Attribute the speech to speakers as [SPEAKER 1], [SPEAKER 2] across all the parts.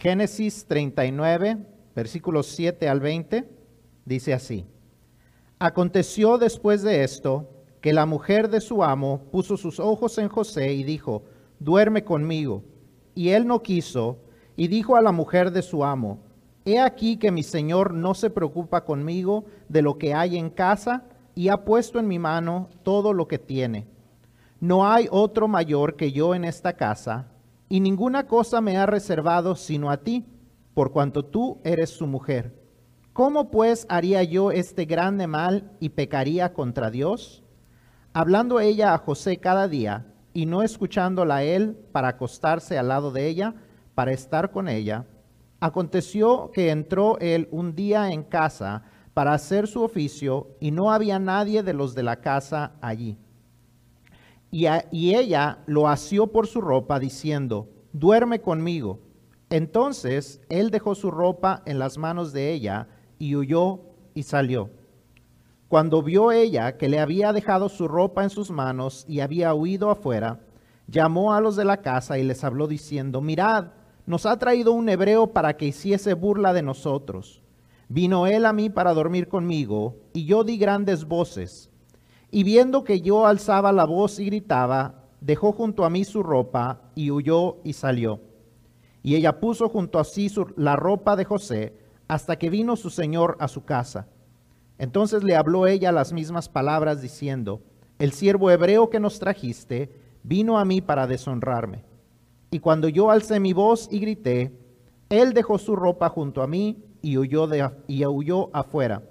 [SPEAKER 1] Génesis 39, versículos 7 al 20, dice así. Aconteció después de esto que la mujer de su amo puso sus ojos en José y dijo, duerme conmigo. Y él no quiso, y dijo a la mujer de su amo, he aquí que mi señor no se preocupa conmigo de lo que hay en casa, y ha puesto en mi mano todo lo que tiene. No hay otro mayor que yo en esta casa, y ninguna cosa me ha reservado sino a ti, por cuanto tú eres su mujer. ¿Cómo pues haría yo este grande mal y pecaría contra Dios? Hablando ella a José cada día y no escuchándola a él para acostarse al lado de ella, para estar con ella, aconteció que entró él un día en casa para hacer su oficio y no había nadie de los de la casa allí. Y, ella lo asió por su ropa, diciendo, duerme conmigo. Entonces él dejó su ropa en las manos de ella y huyó y salió. Cuando vio ella que le había dejado su ropa en sus manos y había huido afuera, llamó a los de la casa y les habló diciendo, mirad, nos ha traído un hebreo para que hiciese burla de nosotros. Vino él a mí para dormir conmigo, y yo di grandes voces. Y viendo que yo alzaba la voz y gritaba, dejó junto a mí su ropa y huyó y salió. Y ella puso junto a sí la ropa de José hasta que vino su señor a su casa. Entonces le habló ella las mismas palabras diciendo, el siervo hebreo que nos trajiste vino a mí para deshonrarme. Y cuando yo alcé mi voz y grité, él dejó su ropa junto a mí y huyó, de, y huyó afuera.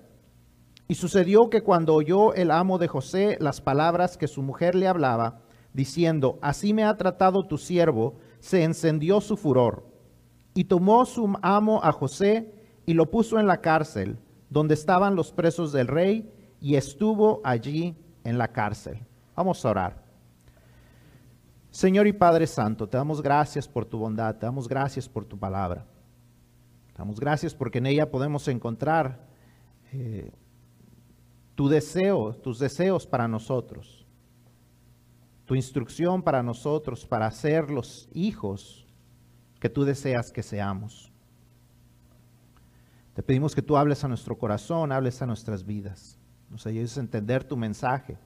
[SPEAKER 1] Y sucedió que cuando oyó el amo de José las palabras que su mujer le hablaba, diciendo, así me ha tratado tu siervo, se encendió su furor. Y tomó su amo a José y lo puso en la cárcel, donde estaban los presos del rey, y estuvo allí en la cárcel. Vamos a orar. Señor y Padre Santo, te damos gracias por tu bondad, te damos gracias por tu palabra. Te damos gracias porque en ella podemos encontrar eh, tu deseo, tus deseos para nosotros, tu instrucción para nosotros, para ser los hijos que tú deseas que seamos. Te pedimos que tú hables a nuestro corazón, hables a nuestras vidas, nos ayudes a entender tu mensaje,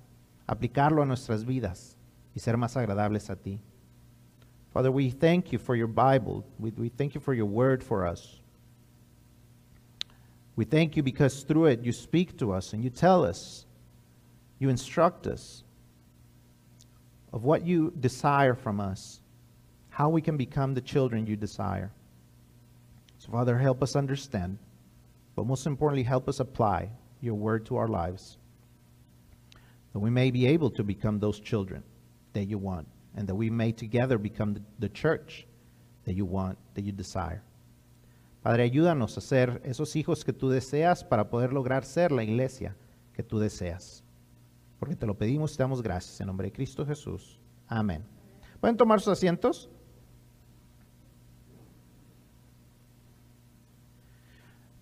[SPEAKER 1] aplicarlo a nuestras vidas y ser más agradables a ti. Father, we thank you for your Bible. We, we thank you for your word for us. We thank you because through it you speak to us and you tell us, you instruct us of what you desire from us, how we can become the children you desire. So, Father, help us understand, but most importantly, help us apply your word to our lives, that we may be able to become those children that you want, and that we may together become the, church that you want, that you desire. Padre, ayúdanos a ser esos hijos que tú deseas para poder lograr ser la iglesia que tú deseas. Porque te lo pedimos y te damos gracias en nombre de Cristo Jesús. Amén. ¿Pueden tomar sus asientos?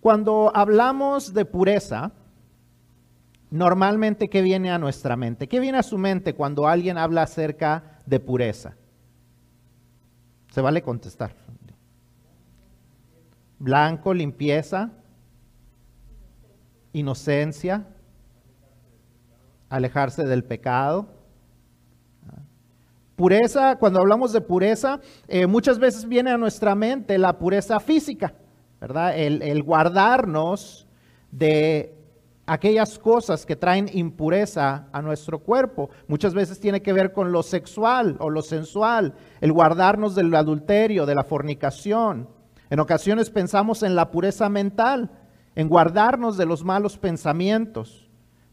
[SPEAKER 1] Cuando hablamos de pureza, normalmente, ¿qué viene a nuestra mente? ¿Qué viene a su mente cuando alguien habla acerca de pureza? Se vale contestar. Blanco, limpieza, inocencia, alejarse del pecado. Pureza, cuando hablamos de pureza, eh, muchas veces viene a nuestra mente la pureza física, ¿verdad? El, el guardarnos de aquellas cosas que traen impureza a nuestro cuerpo. Muchas veces tiene que ver con lo sexual o lo sensual, el guardarnos del adulterio, de la fornicación. En ocasiones pensamos en la pureza mental, en guardarnos de los malos pensamientos.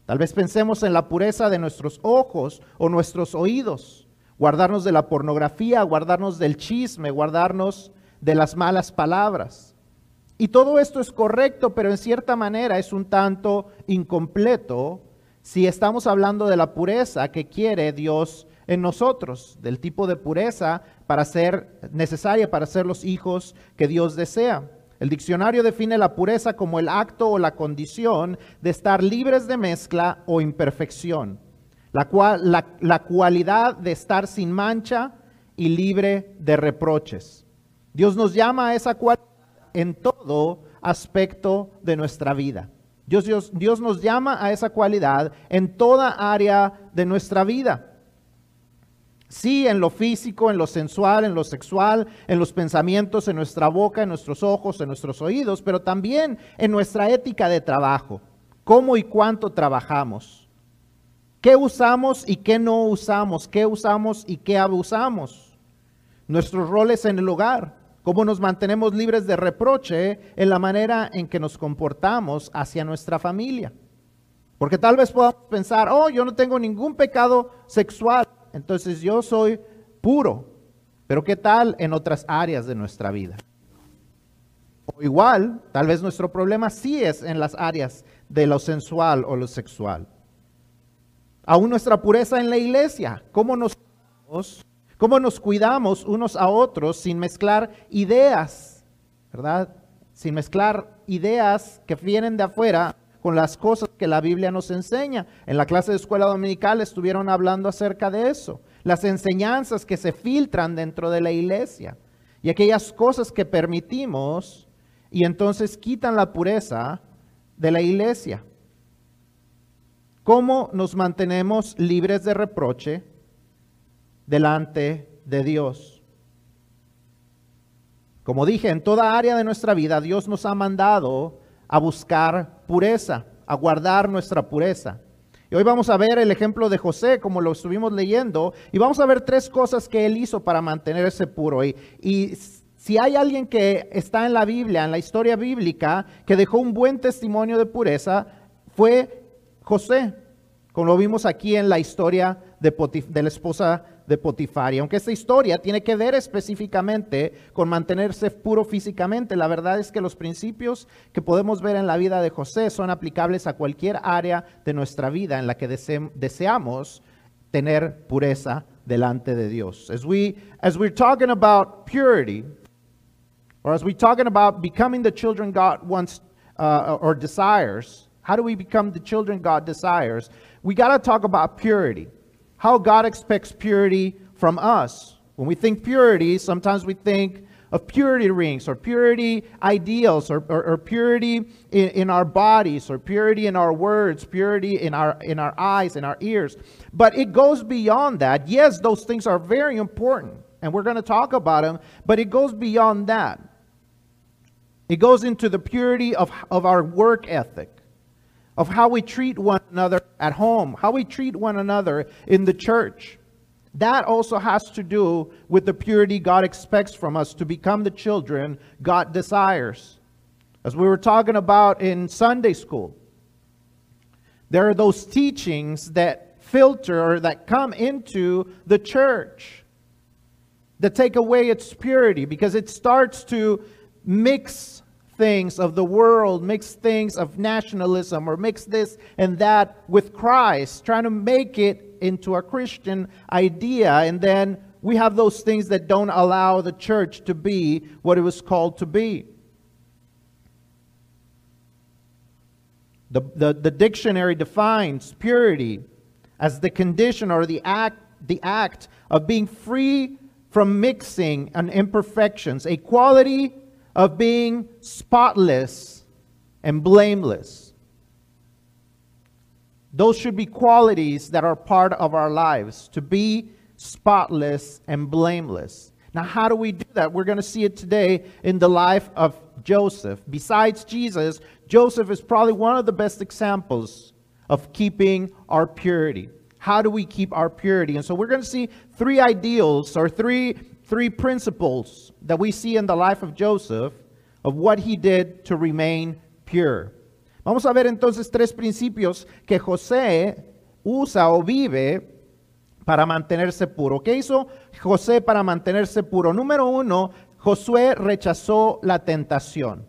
[SPEAKER 1] Tal vez pensemos en la pureza de nuestros ojos o nuestros oídos, guardarnos de la pornografía, guardarnos del chisme, guardarnos de las malas palabras. Y todo esto es correcto, pero en cierta manera es un tanto incompleto si estamos hablando de la pureza que quiere Dios en nosotros, del tipo de pureza para ser necesaria para ser los hijos que Dios desea. El diccionario define la pureza como el acto o la condición de estar libres de mezcla o imperfección, la, cual, la, cualidad de estar sin mancha y libre de reproches. Dios nos llama a esa cualidad en todo aspecto de nuestra vida. Dios, Dios, Dios nos llama a esa cualidad en toda área de nuestra vida. Sí, en lo físico, en lo sensual, en lo sexual, en los pensamientos, en nuestra boca, en nuestros ojos, en nuestros oídos, pero también en nuestra ética de trabajo. ¿Cómo y cuánto trabajamos? ¿Qué usamos y qué no usamos? ¿Qué usamos y qué abusamos? Nuestros roles en el hogar cómo nos mantenemos libres de reproche en la manera en que nos comportamos hacia nuestra familia. Porque tal vez podamos pensar, oh, yo no tengo ningún pecado sexual, entonces yo soy puro. Pero ¿qué tal en otras áreas de nuestra vida? O igual, tal vez nuestro problema sí es en las áreas de lo sensual o lo sexual. Aún nuestra pureza en la iglesia, cómo nos cómo nos cuidamos unos a otros sin mezclar ideas, ¿verdad? Sin mezclar ideas que vienen de afuera con las cosas que la Biblia nos enseña. En la clase de escuela dominical estuvieron hablando acerca de eso, las enseñanzas que se filtran dentro de la iglesia y aquellas cosas que permitimos y entonces quitan la pureza de la iglesia. ¿Cómo nos mantenemos libres de reproche? delante de Dios. Como dije, en toda área de nuestra vida Dios nos ha mandado a buscar pureza, a guardar nuestra pureza. Y hoy vamos a ver el ejemplo de José, como lo estuvimos leyendo, y vamos a ver tres cosas que él hizo para mantenerse puro. Y, y si hay alguien que está en la Biblia, en la historia bíblica, que dejó un buen testimonio de pureza, fue José, como lo vimos aquí en la historia de, de la esposa de Potifar. Y aunque esta historia tiene que ver específicamente con mantenerse puro físicamente, la verdad es que los principios que podemos ver en la vida de José son aplicables a cualquier área de nuestra vida en la que deseamos tener pureza delante de Dios. As we as we're talking about purity, or as we're talking about becoming the children God wants uh, or desires, how do we become the children God desires? We got to talk about purity how God expects purity from us. When we think purity, sometimes we think of purity rings or purity ideals or, or, or purity in, in, our bodies or purity in our words, purity in our, in our eyes, in our ears. But it goes beyond that. Yes, those things are very important and we're going to talk about them, but it goes beyond that. It goes into the purity of, of our work ethic of how we treat one another at home, how we treat one another in the church. That also has to do with the purity God expects from us to become the children God desires. As we were talking about in Sunday school, there are those teachings that filter or that come into the church that take away its purity because it starts to mix things of the world, mix things of nationalism, or mix this and that with Christ, trying to make it into a Christian idea. And then we have those things that don't allow the church to be what it was called to be. The, the, the dictionary defines purity as the condition or the act, the act of being free from mixing and imperfections, a quality of being spotless and blameless. Those should be qualities that are part of our lives to be spotless and blameless. Now, how do we do that? We're going to see it today in the life of Joseph. Besides Jesus, Joseph is probably one of the best examples of keeping our purity. How do we keep our purity? And so we're going to see three ideals or three three principles that we see in the life of Joseph of what he did to remain pure. Vamos a ver entonces tres principios que José usa o vive para mantenerse puro. ¿Qué hizo José para mantenerse puro? Número uno, Josué rechazó la tentación.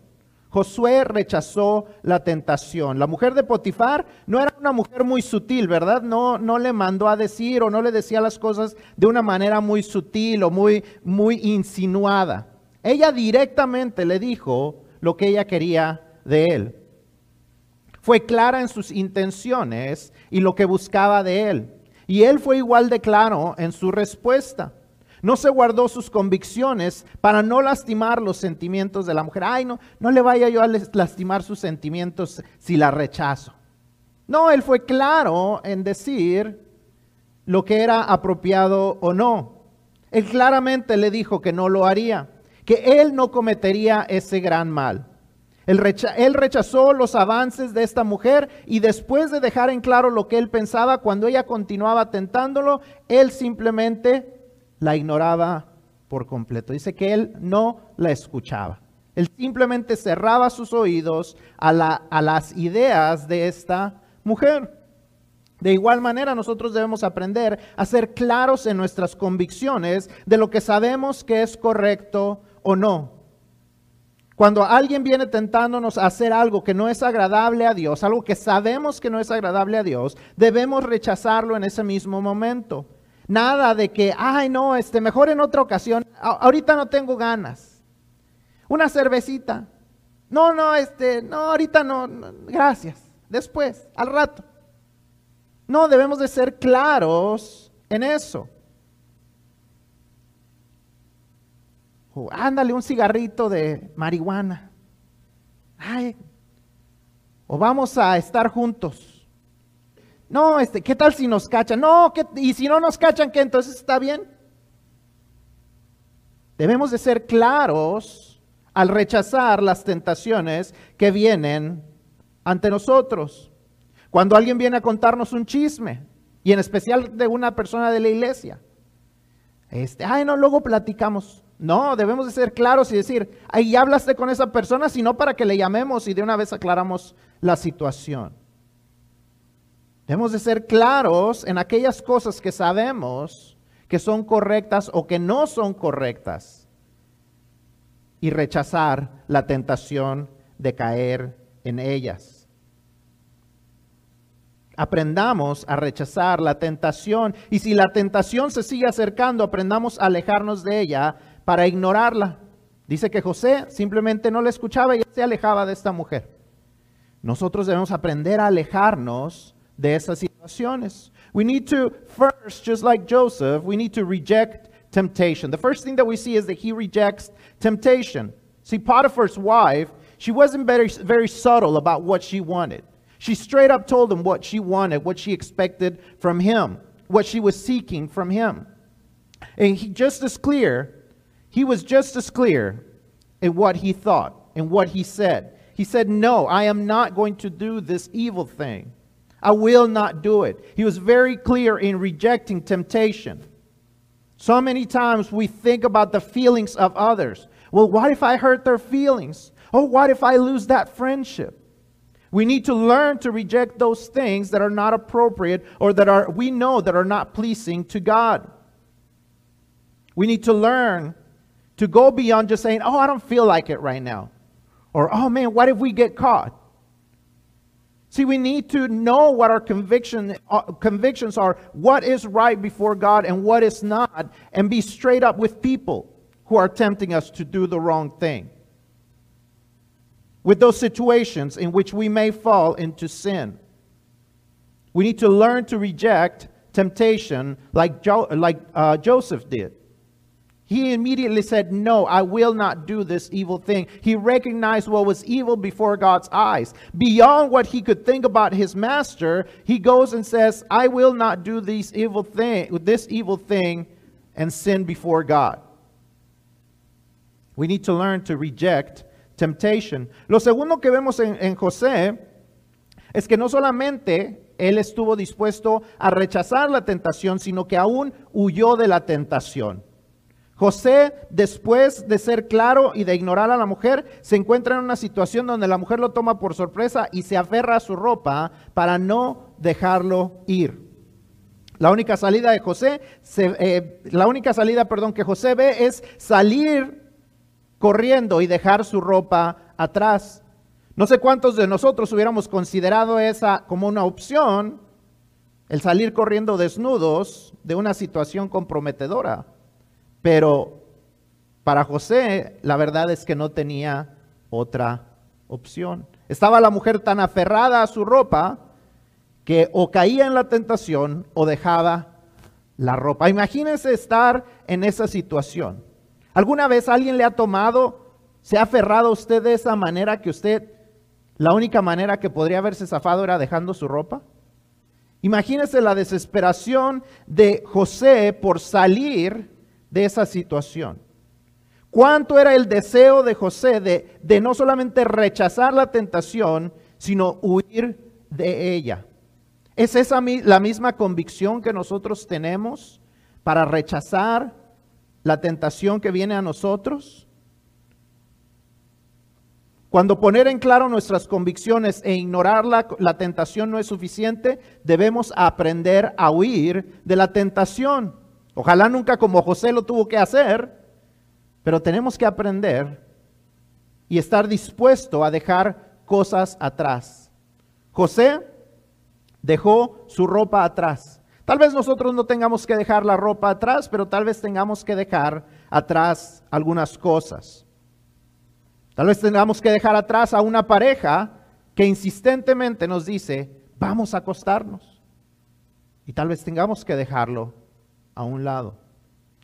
[SPEAKER 1] Josué rechazó la tentación. La mujer de Potifar no era una mujer muy sutil, ¿verdad? No, no le mandó a decir o no le decía las cosas de una manera muy sutil o muy, muy insinuada. Ella directamente le dijo lo que ella quería de él. Fue clara en sus intenciones y lo que buscaba de él. Y él fue igual de claro en su respuesta. No se guardó sus convicciones para no lastimar los sentimientos de la mujer. Ay, no, no le vaya yo a lastimar sus sentimientos si la rechazo. No, él fue claro en decir lo que era apropiado o no. Él claramente le dijo que no lo haría, que él no cometería ese gran mal. Él, rechazó los avances de esta mujer y después de dejar en claro lo que él pensaba, cuando ella continuaba tentándolo, él simplemente la ignoraba por completo. Dice que él no la escuchaba. Él simplemente cerraba sus oídos a, las ideas de esta mujer. De igual manera, nosotros debemos aprender a ser claros en nuestras convicciones de lo que sabemos que es correcto o no. Cuando alguien viene tentándonos a hacer algo que no es agradable a Dios, algo que sabemos que no es agradable a Dios, debemos rechazarlo en ese mismo momento. Nada de que, ay no, este, mejor en otra ocasión, ahorita no tengo ganas. Una cervecita. No, no, este, no, ahorita no, gracias. Después, al rato. No, debemos de ser claros en eso. ándale un cigarrito de marihuana. Ay, o vamos a estar juntos. No, este, ¿qué tal si nos cachan? No, y si no nos cachan, ¿qué entonces está bien? Debemos de ser claros al rechazar las tentaciones que vienen ante nosotros. Cuando alguien viene a contarnos un chisme, y en especial de una persona de la iglesia, este, ay, no, luego platicamos. No, debemos de ser claros y decir, ahí hablaste con esa persona, sino para que le llamemos y de una vez aclaramos la situación. Debemos de ser claros en aquellas cosas que sabemos que son correctas o que no son correctas y rechazar la tentación de caer en ellas. Aprendamos a rechazar la tentación y si la tentación se sigue acercando, aprendamos a alejarnos de ella para ignorarla. Dice que José simplemente no la escuchaba y se alejaba de esta mujer. Nosotros debemos aprender a alejarnos de esas situaciones. We need to first, just like Joseph, we need to reject temptation. The first thing that we see is that he rejects temptation. See, Potiphar's wife, she wasn't very, very subtle about what she wanted. She straight up told him what she wanted, what she expected from him, what she was seeking from him. And he just as clear he was just as clear in what he thought and what he said. He said, No, I am not going to do this evil thing. I will not do it. He was very clear in rejecting temptation. So many times we think about the feelings of others. Well, what if I hurt their feelings? Oh, what if I lose that friendship? We need to learn to reject those things that are not appropriate or that are we know that are not pleasing to God. We need to learn to go beyond just saying, oh, I don't feel like it right now. Or, oh man, what if we get caught? See, we need to know what our conviction, uh, convictions are, what is right before God and what is not, and be straight up with people who are tempting us to do the wrong thing. With those situations in which we may fall into sin, we need to learn to reject temptation like, jo- like uh, Joseph did. He immediately said, No, I will not do this evil thing. He recognized what was evil before God's eyes. Beyond what he could think about his master, he goes and says, I will not do this evil thing, this evil thing and sin before God. We need to learn to reject temptation. Lo segundo que vemos en, en José es que no solamente él estuvo dispuesto a rechazar la tentación, sino que aún huyó de la tentación. José, después de ser claro y de ignorar a la mujer, se encuentra en una situación donde la mujer lo toma por sorpresa y se aferra a su ropa para no dejarlo ir. La única salida de José, eh, la única salida, perdón, que José ve es salir corriendo y dejar su ropa atrás. No sé cuántos de nosotros hubiéramos considerado esa como una opción, el salir corriendo desnudos de una situación comprometedora. Pero para José la verdad es que no tenía otra opción. Estaba la mujer tan aferrada a su ropa que o caía en la tentación o dejaba la ropa. Imagínense estar en esa situación. ¿Alguna vez alguien le ha tomado, se ha aferrado a usted de esa manera que usted, la única manera que podría haberse zafado era dejando su ropa? Imagínense la desesperación de José por salir de esa situación. ¿Cuánto era el deseo de José de, no solamente rechazar la tentación, sino huir de ella? ¿Es esa la misma convicción que nosotros tenemos para rechazar la tentación que viene a nosotros? Cuando poner en claro nuestras convicciones e ignorar la, la, tentación no es suficiente, debemos aprender a huir de la tentación. Ojalá nunca como José lo tuvo que hacer, pero tenemos que aprender y estar dispuesto a dejar cosas atrás. José dejó su ropa atrás. Tal vez nosotros no tengamos que dejar la ropa atrás, pero tal vez tengamos que dejar atrás algunas cosas. Tal vez tengamos que dejar atrás a una pareja que insistentemente nos dice, vamos a acostarnos. Y tal vez tengamos que dejarlo a un lado.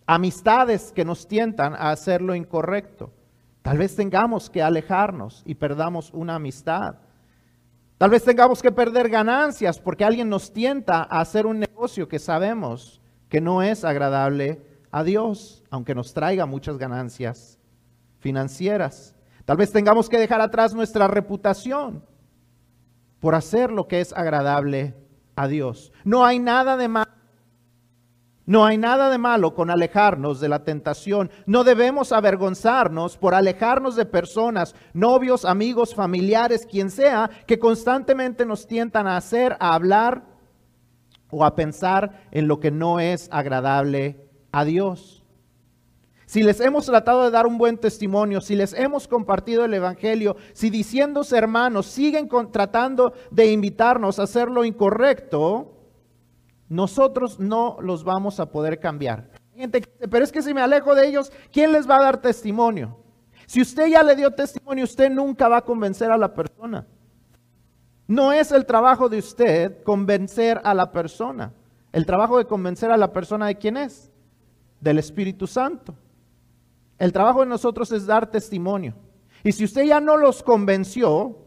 [SPEAKER 1] Amistades que nos tientan a hacer lo incorrecto. Tal vez tengamos que alejarnos y perdamos una amistad. Tal vez tengamos que perder ganancias porque alguien nos tienta a hacer un negocio que sabemos que no es agradable a Dios, aunque nos traiga muchas ganancias financieras. Tal vez tengamos que dejar atrás nuestra reputación por hacer lo que es agradable a Dios. No hay nada de malo no hay nada de malo con alejarnos de la tentación. No debemos avergonzarnos por alejarnos de personas, novios, amigos, familiares, quien sea, que constantemente nos tientan a hacer, a hablar o a pensar en lo que no es agradable a Dios. Si les hemos tratado de dar un buen testimonio, si les hemos compartido el Evangelio, si diciéndose hermanos siguen tratando de invitarnos a hacer lo incorrecto, nosotros no los vamos a poder cambiar. Gente pero es que si me alejo de ellos, ¿quién les va a dar testimonio? Si usted ya le dio testimonio, usted nunca va a convencer a la persona. No es el trabajo de usted convencer a la persona. El trabajo de convencer a la persona de quién es? Del Espíritu Santo. El trabajo de nosotros es dar testimonio. Y si usted ya no los convenció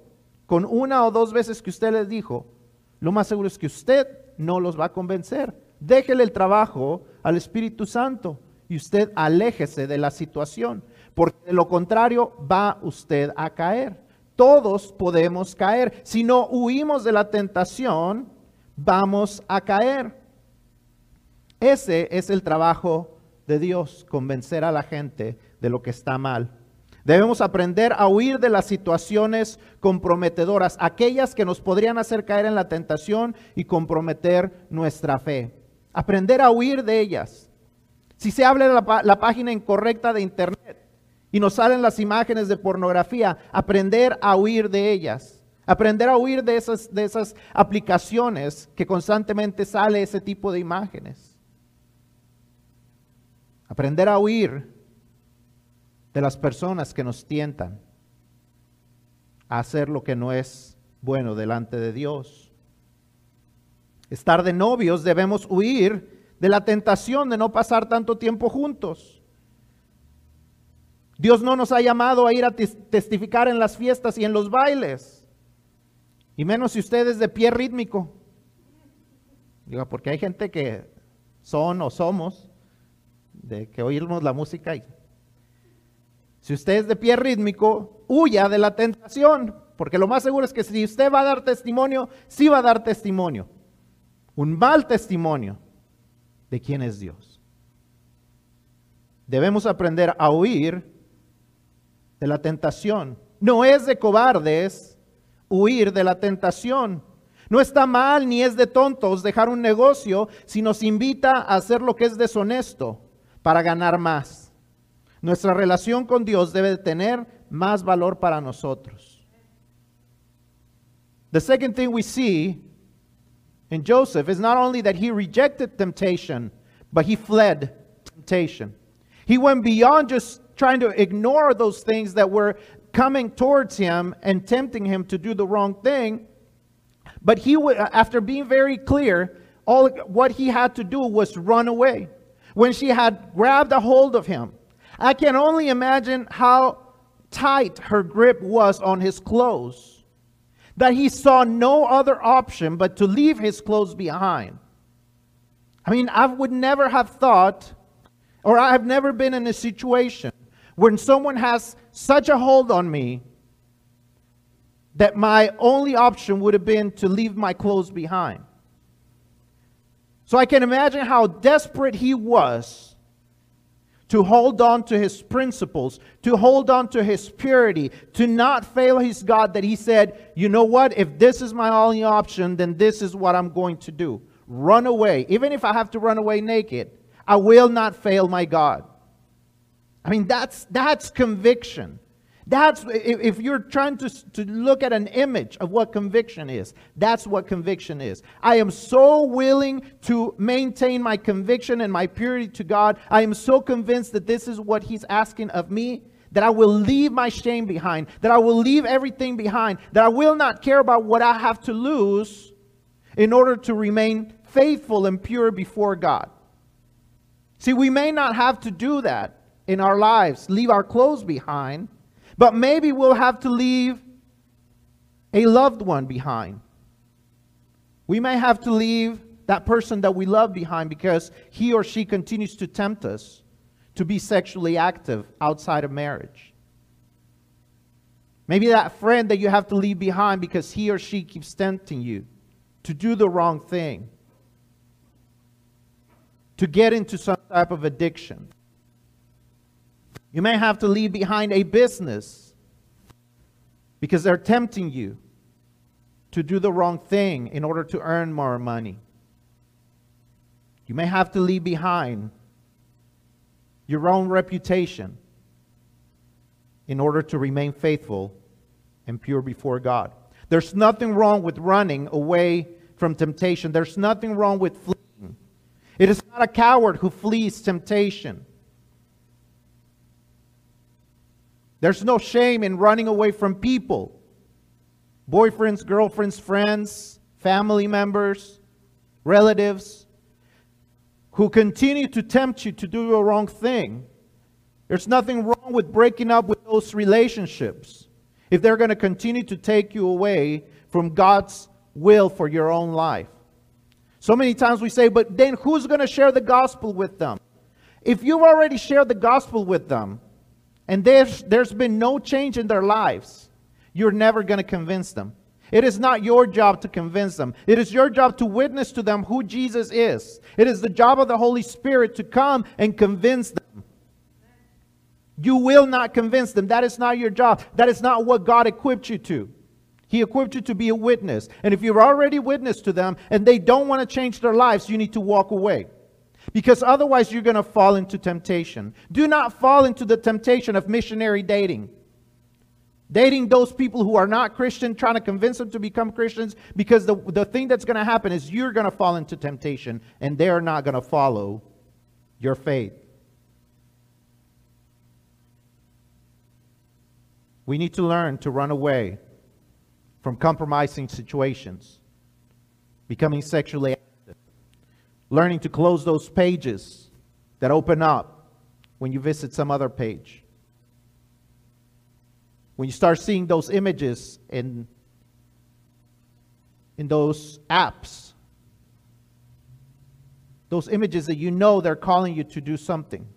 [SPEAKER 1] con una o dos veces que usted les dijo, lo más seguro es que usted no los va a convencer. Déjele el trabajo al Espíritu Santo y usted aléjese de la situación, porque de lo contrario va usted a caer. Todos podemos caer. Si no huimos de la tentación, vamos a caer. Ese es el trabajo de Dios, convencer a la gente de lo que está mal. Debemos aprender a huir de las situaciones comprometedoras, aquellas que nos podrían hacer caer en la tentación y comprometer nuestra fe. Aprender a huir de ellas. Si se habla de la, página incorrecta de Internet y nos salen las imágenes de pornografía, aprender a huir de ellas. Aprender a huir de esas, de esas aplicaciones que constantemente sale ese tipo de imágenes. Aprender a huir de las personas que nos tientan a hacer lo que no es bueno delante de Dios. Estar de novios debemos huir de la tentación de no pasar tanto tiempo juntos. Dios no nos ha llamado a ir a testificar en las fiestas y en los bailes. Y menos si usted es de pie rítmico. Digo, porque hay gente que son o somos de que oímos la música y si usted es de pie rítmico, huya de la tentación, porque lo más seguro es que si usted va a dar testimonio, sí va a dar testimonio. Un mal testimonio de quién es Dios. Debemos aprender a huir de la tentación. No es de cobardes huir de la tentación. No está mal ni es de tontos dejar un negocio si nos invita a hacer lo que es deshonesto para ganar más. Nuestra relación con Dios debe tener más valor para nosotros. The second thing we see in Joseph is not only that he rejected temptation, but he fled temptation. He went beyond just trying to ignore those things that were coming towards him and tempting him to do the wrong thing. But he, after being very clear, all what he had to do was run away. When she had grabbed a hold of him, I can only imagine how tight her grip was on his clothes that he saw no other option but to leave his clothes behind. I mean, I would never have thought, or I've never been in a situation when someone has such a hold on me that my only option would have been to leave my clothes behind. So I can imagine how desperate he was to hold on to his principles, to hold on to his purity, to not fail his God, that he said, You know what? If this is my only option, then this is what I'm going to do. Run away. Even if I have to run away naked, I will not fail my God. I mean, that's, that's conviction. That's if you're trying to, to look at an image of what conviction is, that's what conviction is. I am so willing to maintain my conviction and my purity to God. I am so convinced that this is what He's asking of me that I will leave my shame behind, that I will leave everything behind, that I will not care about what I have to lose in order to remain faithful and pure before God. See, we may not have to do that in our lives, leave our clothes behind but maybe we'll have to leave a loved one behind. We may have to leave that person that we love behind because he or she continues to tempt us to be sexually active outside of marriage. Maybe that friend that you have to leave behind because he or she keeps tempting you to do the wrong thing, to get into some type of addiction. You may have to leave behind a business because they're tempting you to do the wrong thing in order to earn more money. You may have to leave behind your own reputation in order to remain faithful and pure before God. There's nothing wrong with running away from temptation. There's nothing wrong with fleeing. It is not a coward who flees temptation. There's no shame in running away from people boyfriends, girlfriends, friends, family members, relatives who continue to tempt you to do the wrong thing. There's nothing wrong with breaking up with those relationships if they're going to continue to take you away from God's will for your own life. So many times we say, but then who's going to share the gospel with them? If you've already shared the gospel with them, and there's, there's been no change in their lives, you're never going to convince them. It is not your job to convince them. It is your job to witness to them who Jesus is. It is the job of the Holy Spirit to come and convince them. You will not convince them. That is not your job. That is not what God equipped you to. He equipped you to be a witness. And if you're already witness to them and they don't want to change their lives, you need to walk away because otherwise you're going to fall into temptation. Do not fall into the temptation of missionary dating. Dating those people who are not Christian, trying to convince them to become Christians, because the, the thing that's going to happen is you're going to fall into temptation and they're not going to follow your faith. We need to learn to run away from compromising situations, becoming sexually learning to close those pages that open up when you visit some other page. When you start seeing those images in, in those apps, those images that you know they're calling you to do something,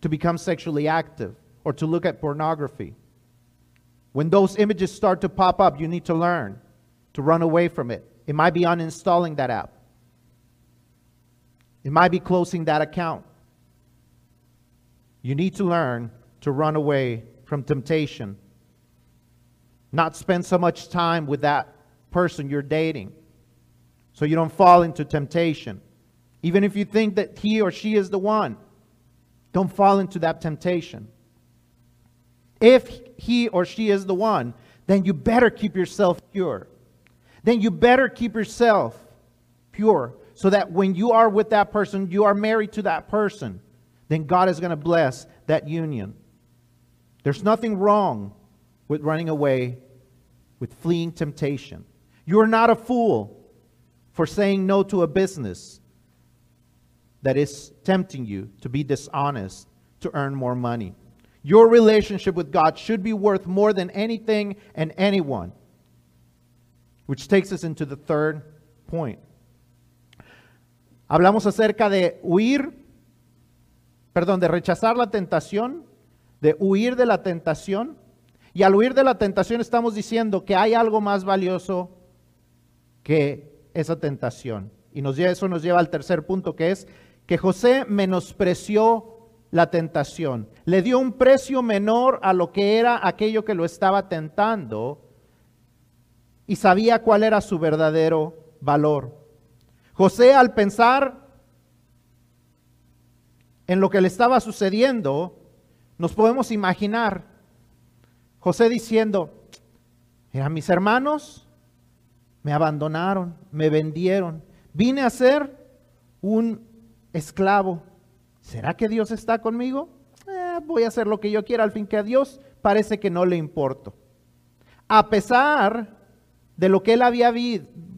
[SPEAKER 1] to become sexually active, or to look at pornography. When those images start to pop up, you need to learn to run away from it. It might be uninstalling that app. It might be closing that account. You need to learn to run away from temptation. Not spend so much time with that person you're dating so you don't fall into temptation. Even if you think that he or she is the one, don't fall into that temptation. If he or she is the one, then you better keep yourself pure. Then you better keep yourself pure so that when you are with that person, you are married to that person, then God is going to bless that union. There's nothing wrong with running away, with fleeing temptation. You are not a fool for saying no to a business that is tempting you to be dishonest to earn more money. Your relationship with God should be worth more than anything and anyone. Which takes us into the third point. Hablamos acerca de huir, perdón, de rechazar la tentación, de huir de la tentación. Y al huir de la tentación estamos diciendo que hay algo más valioso que esa tentación. Y eso nos lleva al tercer punto, que es que José menospreció la tentación. Le dio un precio menor a lo que era aquello que lo estaba tentando y sabía cuál era su verdadero valor. José al pensar en lo que le estaba sucediendo, nos podemos imaginar José diciendo, eran mis hermanos, me abandonaron, me vendieron, vine a ser un esclavo ¿será que Dios está conmigo? Eh, voy a hacer lo que yo quiera, al fin que a Dios parece que no le importo. A pesar de lo que él había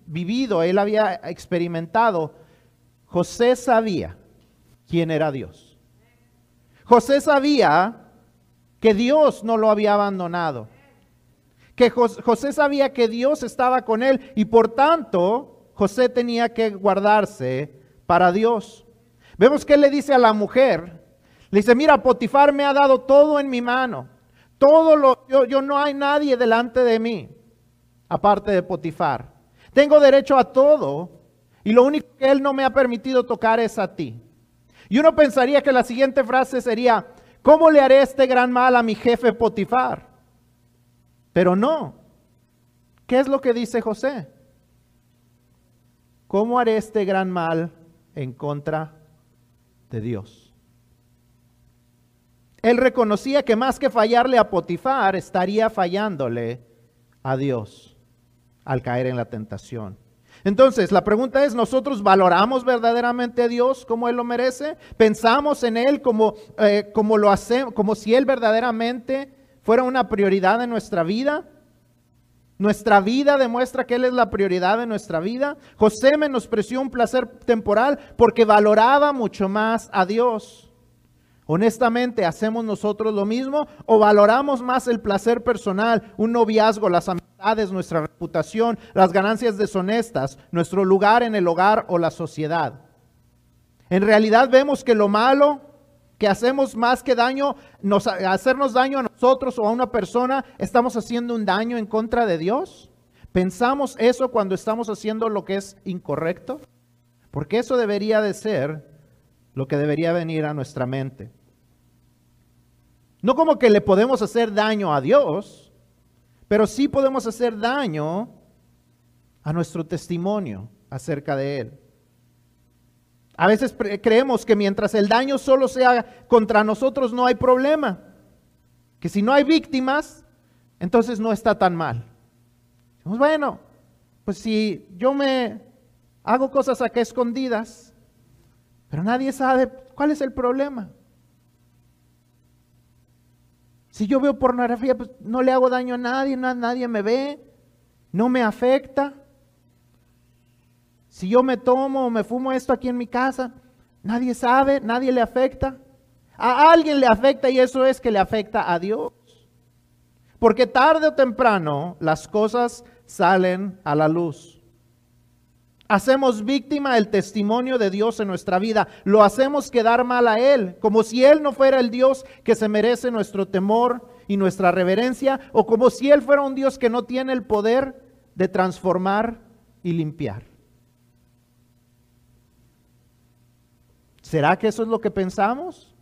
[SPEAKER 1] vivido, él había experimentado, José sabía quién era Dios. José sabía que Dios no lo había abandonado, que José sabía que Dios estaba con él y por tanto José tenía que guardarse para Dios. Vemos que él le dice a la mujer, le dice, mira, Potifar me ha dado todo en mi mano. Todo lo, yo, yo no hay nadie delante de mí, aparte de Potifar. Tengo derecho a todo y lo único que él no me ha permitido tocar es a ti. Y uno pensaría que la siguiente frase sería, ¿cómo le haré este gran mal a mi jefe Potifar? Pero no. ¿Qué es lo que dice José? ¿Cómo haré este gran mal en contra de Dios. Él reconocía que más que fallarle a Potifar, estaría fallándole a Dios al caer en la tentación. Entonces, la pregunta es, ¿nosotros valoramos verdaderamente a Dios como Él lo merece? ¿Pensamos en Él como, eh, como lo hacemos, como si Él verdaderamente fuera una prioridad en nuestra vida? Nuestra vida demuestra que Él es la prioridad de nuestra vida. José menospreció un placer temporal porque valoraba mucho más a Dios. Honestamente, ¿hacemos nosotros lo mismo o valoramos más el placer personal, un noviazgo, las amistades, nuestra reputación, las ganancias deshonestas, nuestro lugar en el hogar o la sociedad? En realidad vemos que lo malo que hacemos más que daño, nos, hacernos daño a nosotros o a una persona, estamos haciendo un daño en contra de Dios. ¿Pensamos eso cuando estamos haciendo lo que es incorrecto? Porque eso debería de ser lo que debería venir a nuestra mente. No como que le podemos hacer daño a Dios, pero sí podemos hacer daño a nuestro testimonio acerca de Él. A veces creemos que mientras el daño solo sea contra nosotros no hay problema. Que si no hay víctimas, entonces no está tan mal. bueno, pues si yo me hago cosas acá escondidas, pero nadie sabe cuál es el problema. Si yo veo pornografía, pues no le hago daño a nadie, nadie me ve, no me afecta. Si yo me tomo o me fumo esto aquí en mi casa, nadie sabe, nadie le afecta. A alguien le afecta y eso es que le afecta a Dios. Porque tarde o temprano las cosas salen a la luz. Hacemos víctima el testimonio de Dios en nuestra vida. Lo hacemos quedar mal a Él, como si Él no fuera el Dios que se merece nuestro temor y nuestra reverencia, o como si Él fuera un Dios que no tiene el poder de transformar y limpiar. ¿Será que eso es lo que pensamos?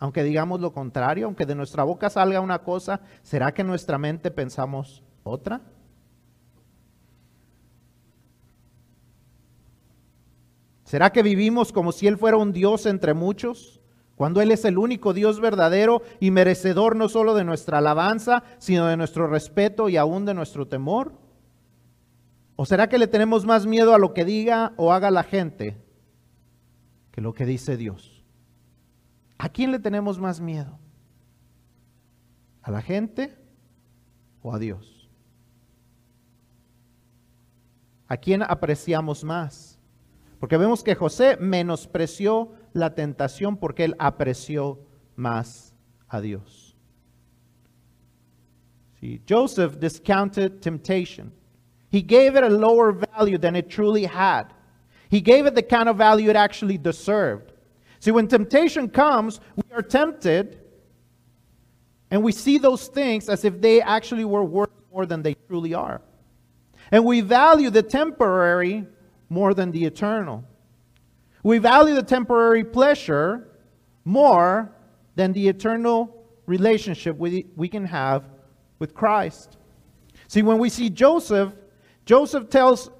[SPEAKER 1] Aunque digamos lo contrario, aunque de nuestra boca salga una cosa, ¿será que en nuestra mente pensamos otra? ¿Será que vivimos como si Él fuera un Dios entre muchos? Cuando Él es el único Dios verdadero y merecedor no solo de nuestra alabanza, sino de nuestro respeto y aún de nuestro temor? ¿O será que le tenemos más miedo a lo que diga o haga la gente lo que dice Dios. ¿A quién le tenemos más miedo? ¿A la gente o a Dios? ¿A quién apreciamos más? Porque vemos que José menospreció la tentación porque él apreció más a Dios. See, Joseph discounted temptation. He gave it a lower value than it truly had. He gave it the kind of value it actually deserved. See, when temptation comes, we are tempted and we see those things as if they actually were worth more than they truly are. And we value the temporary more than the eternal. We value the temporary pleasure more than the eternal relationship we, we can have with Christ. See, when we see Joseph, Joseph tells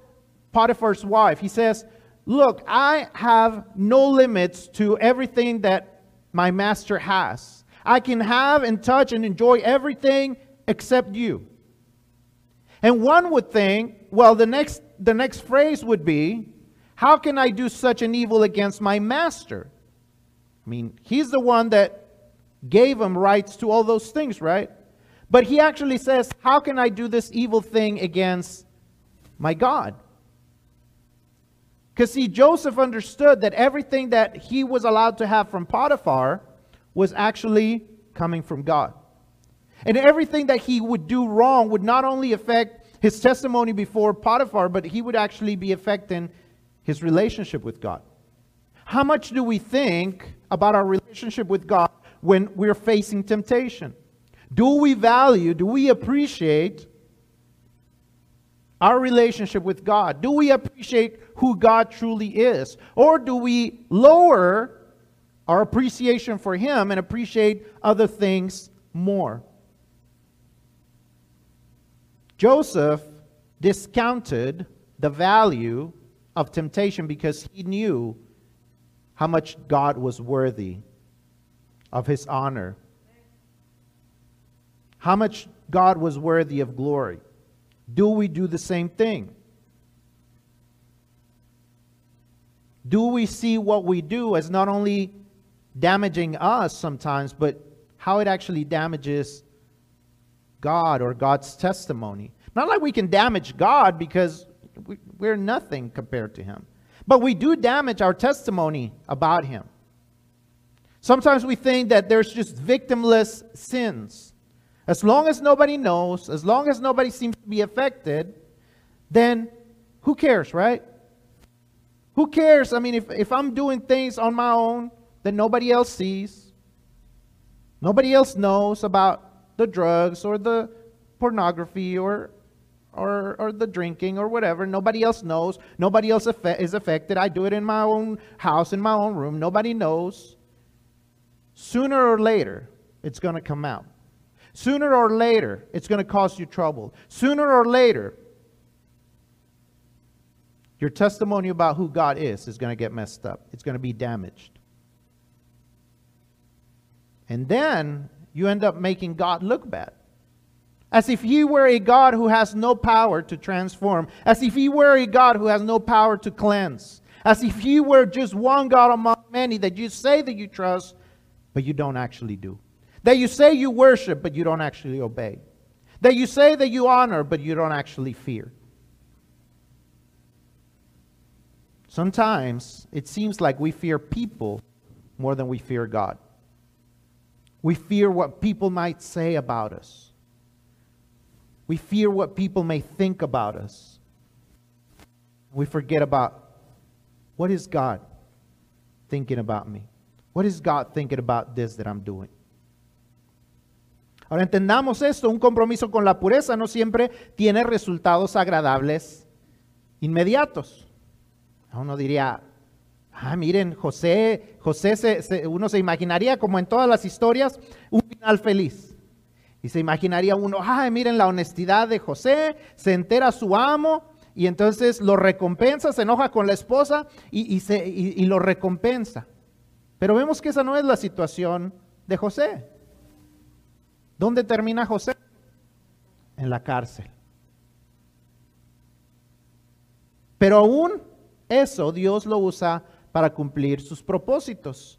[SPEAKER 1] Potiphar's wife, he says, Look, I have no limits to everything that my master has. I can have and touch and enjoy everything except you. And one would think, well, the next, the next phrase would be, How can I do such an evil against my master? I mean, he's the one that gave him rights to all those things, right? But he actually says, How can I do this evil thing against my God? Because see, Joseph understood that everything that he was allowed to have from Potiphar was actually coming from God. And everything that he would do wrong would not only affect his testimony before Potiphar, but he would actually be affecting his relationship with God. How much do we think about our relationship with God when we're facing temptation? Do we value, do we appreciate our relationship with God? Do we appreciate who God truly is? Or do we lower our appreciation for Him and appreciate other things more? Joseph discounted the value of temptation because he knew how much God was worthy of his honor, how much God was worthy of glory. Do we do the same thing? Do we see what we do as not only damaging us sometimes, but how it actually damages God or God's testimony? Not like we can damage God because we're nothing compared to Him, but we do damage our testimony about Him. Sometimes we think that there's just victimless sins. As long as nobody knows, as long as nobody seems to be affected, then who cares, right? Who cares? I mean, if, if I'm doing things on my own that nobody else sees, nobody else knows about the drugs or the pornography or, or, or the drinking or whatever, nobody else knows, nobody else is affected. I do it in my own house, in my own room, nobody knows. Sooner or later, it's going to come out. Sooner or later, it's going to cause you trouble. Sooner or later, your testimony about who God is is going to get messed up. It's going to be damaged. And then you end up making God look bad. As if he were a God who has no power to transform. As if he were a God who has no power to cleanse. As if he were just one God among many that you say that you trust, but you don't actually do. That you say you worship, but you don't actually obey. That you say that you honor, but you don't actually fear. Sometimes it seems like we fear people more than we fear God. We fear what people might say about us. We fear what people may think about us. We forget about what is God thinking about me? What is God thinking about this that I'm doing? Ahora entendamos esto, un compromiso con la pureza no siempre tiene resultados agradables inmediatos. Uno diría, ah, miren, José, José se, uno se imaginaría, como en todas las historias, un final feliz. Y se imaginaría uno, ay, miren la honestidad de José, se entera su amo y entonces lo recompensa, se enoja con la esposa y, se, y lo recompensa. Pero vemos que esa no es la situación de José. ¿Dónde termina José? En la cárcel. Pero aún eso Dios lo usa para cumplir sus propósitos.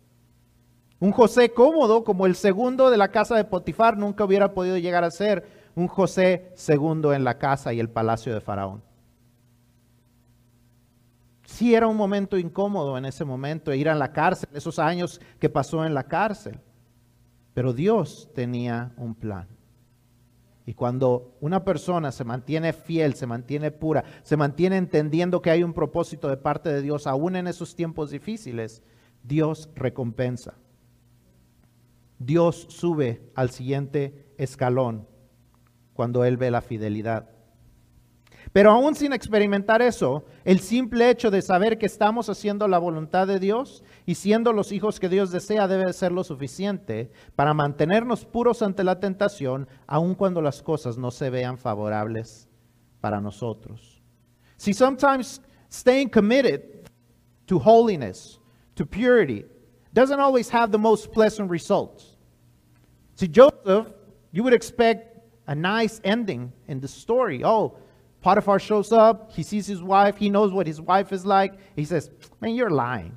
[SPEAKER 1] Un José cómodo, como el segundo de la casa de Potifar, nunca hubiera podido llegar a ser un José segundo en la casa y el palacio de Faraón. Sí era un momento incómodo en ese momento, ir a la cárcel, esos años que pasó en la cárcel. Pero Dios tenía un plan. Y cuando una persona se mantiene fiel, se mantiene pura, se mantiene entendiendo que hay un propósito de parte de Dios, aún en esos tiempos difíciles, Dios recompensa. Dios sube al siguiente escalón cuando Él ve la fidelidad. Pero aún sin experimentar eso, el simple hecho de saber que estamos haciendo la voluntad de Dios y siendo los hijos que Dios desea debe ser lo suficiente para mantenernos puros ante la tentación, aun cuando las cosas no se vean favorables para nosotros. See, sometimes staying committed to holiness, to purity, doesn't always have the most pleasant results. See, Joseph, you would expect a nice ending in the story. Oh, Potiphar shows up, he sees his wife, he knows what his wife is like. He says, Man, you're lying.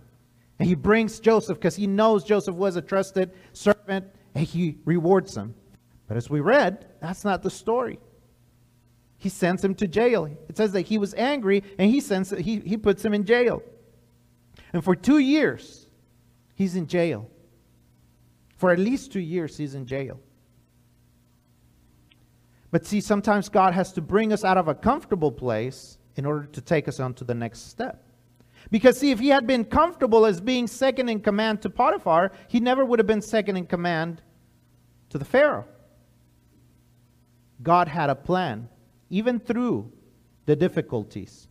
[SPEAKER 1] And he brings Joseph because he knows Joseph was a trusted servant and he rewards him. But as we read, that's not the story. He sends him to jail. It says that he was angry and he, sends, he, he puts him in jail. And for two years, he's in jail. For at least two years, he's in jail. But see, sometimes God has to bring us out of a comfortable place in order to take us on to the next step. Because, see, if he had been comfortable as being second in command to Potiphar, he never would have been second in command to the Pharaoh. God had a plan, even through the difficulties.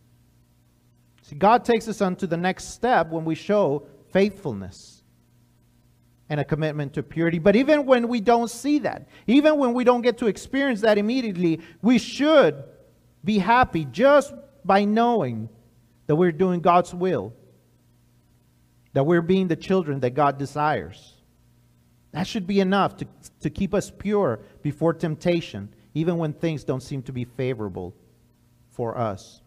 [SPEAKER 1] See, God takes us on to the next step when we show faithfulness and a commitment to purity. But even when we don't see that, even when we don't get to experience that immediately, we should be happy just by knowing that we're doing God's will, that we're being the children that God desires. That should be enough to, to keep us pure before temptation, even when things don't seem to be favorable for us.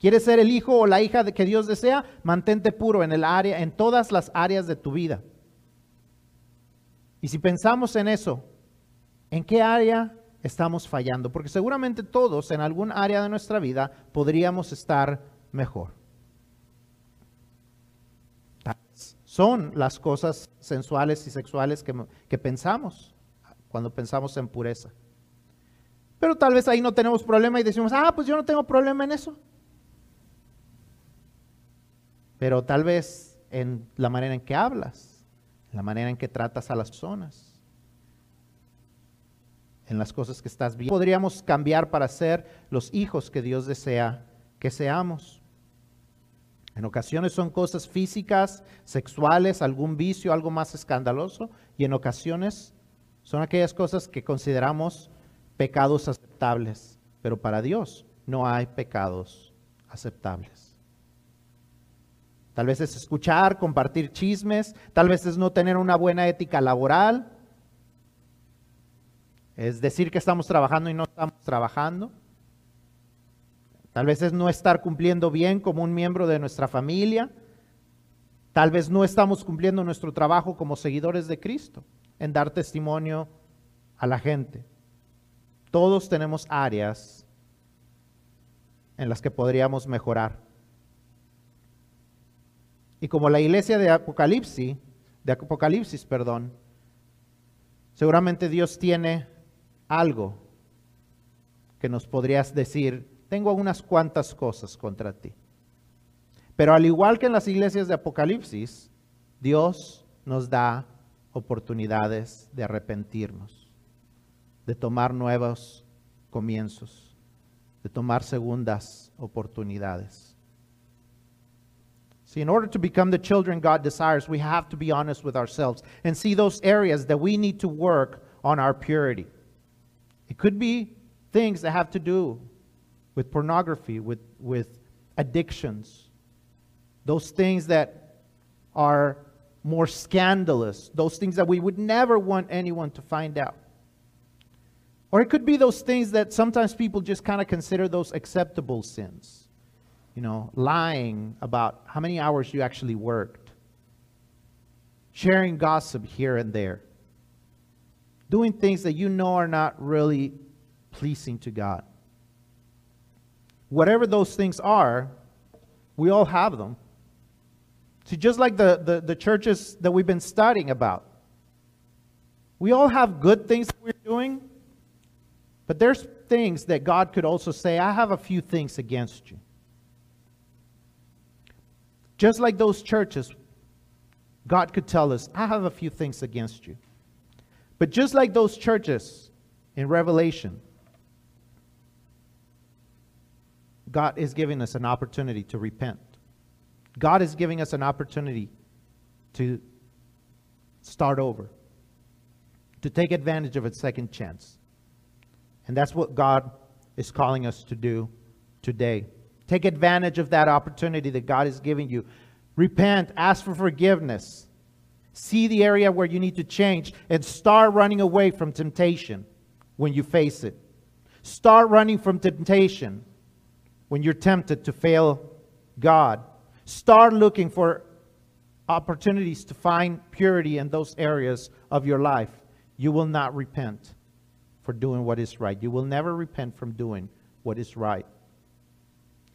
[SPEAKER 1] ¿Quieres ser el hijo o la hija de que Dios desea? Mantente puro en el área, en todas las áreas de tu vida. Y si pensamos en eso, ¿en qué área estamos fallando? Porque seguramente todos en algún área de nuestra vida podríamos estar mejor. Son las cosas sensuales y sexuales que, que pensamos cuando pensamos en pureza. Pero tal vez ahí no tenemos problema y decimos, ah, pues yo no tengo problema en eso. Pero tal vez en la manera en que hablas, la manera en que tratas a las personas, en las cosas que estás viendo. Podríamos cambiar para ser los hijos que Dios desea que seamos. En ocasiones son cosas físicas, sexuales, algún vicio, algo más escandaloso, y en ocasiones son aquellas cosas que consideramos pecados aceptables, pero para Dios no hay pecados aceptables. Tal vez es escuchar, compartir chismes, tal vez es no tener una buena ética laboral, es decir que estamos trabajando y no estamos trabajando. Tal vez es no estar cumpliendo bien como un miembro de nuestra familia. Tal vez no estamos cumpliendo nuestro trabajo como seguidores de Cristo en dar testimonio a la gente. Todos tenemos áreas en las que podríamos mejorar. Y como la iglesia de Apocalipsis, de Apocalipsis, perdón, seguramente Dios tiene algo que nos podrías decir, tengo unas cuantas cosas contra ti. Pero al igual que en las iglesias de Apocalipsis, Dios nos da oportunidades de arrepentirnos, de tomar nuevos comienzos, de tomar segundas oportunidades. See, in order to become the children God desires, we have to be honest with ourselves and see those areas that we need to work on our purity. It could be things that have to do with pornography, with, with addictions, those things that are more scandalous, those things that we would never want anyone to find out. Or it could be those things that sometimes people just kind of consider those acceptable sins you know, lying about how many hours you actually worked, sharing gossip here and there, doing things that you know are not really pleasing to God. Whatever those things are, We all have them. See, just like the, the, the churches that we've been studying about, we all have good things that we're doing, but there's things that God could also say, I have a few things against you. Just like those churches, God could tell us, I have a few things against you. But just like those churches in Revelation, God is giving us an opportunity to repent. God is giving us an opportunity to start over, to take advantage of a second chance. And that's what God is calling us to do today. Take advantage of that opportunity that God is giving you. Repent, ask for forgiveness, see the area where you need to change, and start running away from temptation when you face it. Start running from temptation when you're tempted to fail God. Start looking for opportunities to find purity in those areas of your life. You will not repent for doing what is right. You will never repent from doing what is right.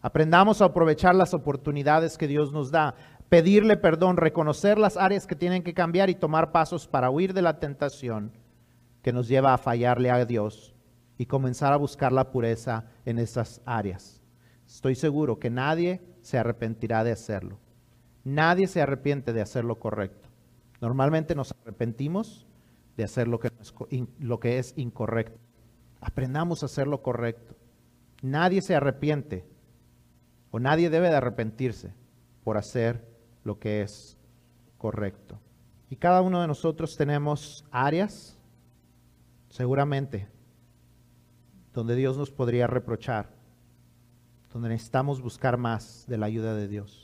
[SPEAKER 1] Aprendamos a aprovechar las oportunidades que Dios nos da, pedirle perdón, reconocer las áreas que tienen que cambiar y tomar pasos para huir de la tentación que nos lleva a fallarle a Dios y comenzar a buscar la pureza en esas áreas. Estoy seguro que nadie se arrepentirá de hacerlo. Nadie se arrepiente de hacer lo correcto. Normalmente nos arrepentimos de hacer lo que, lo que es incorrecto. Aprendamos a hacer lo correcto. Nadie se arrepiente o nadie debe de arrepentirse por hacer lo que es correcto. Y cada uno de nosotros tenemos áreas, seguramente, donde Dios nos podría reprochar donde necesitamos buscar más de la ayuda de Dios.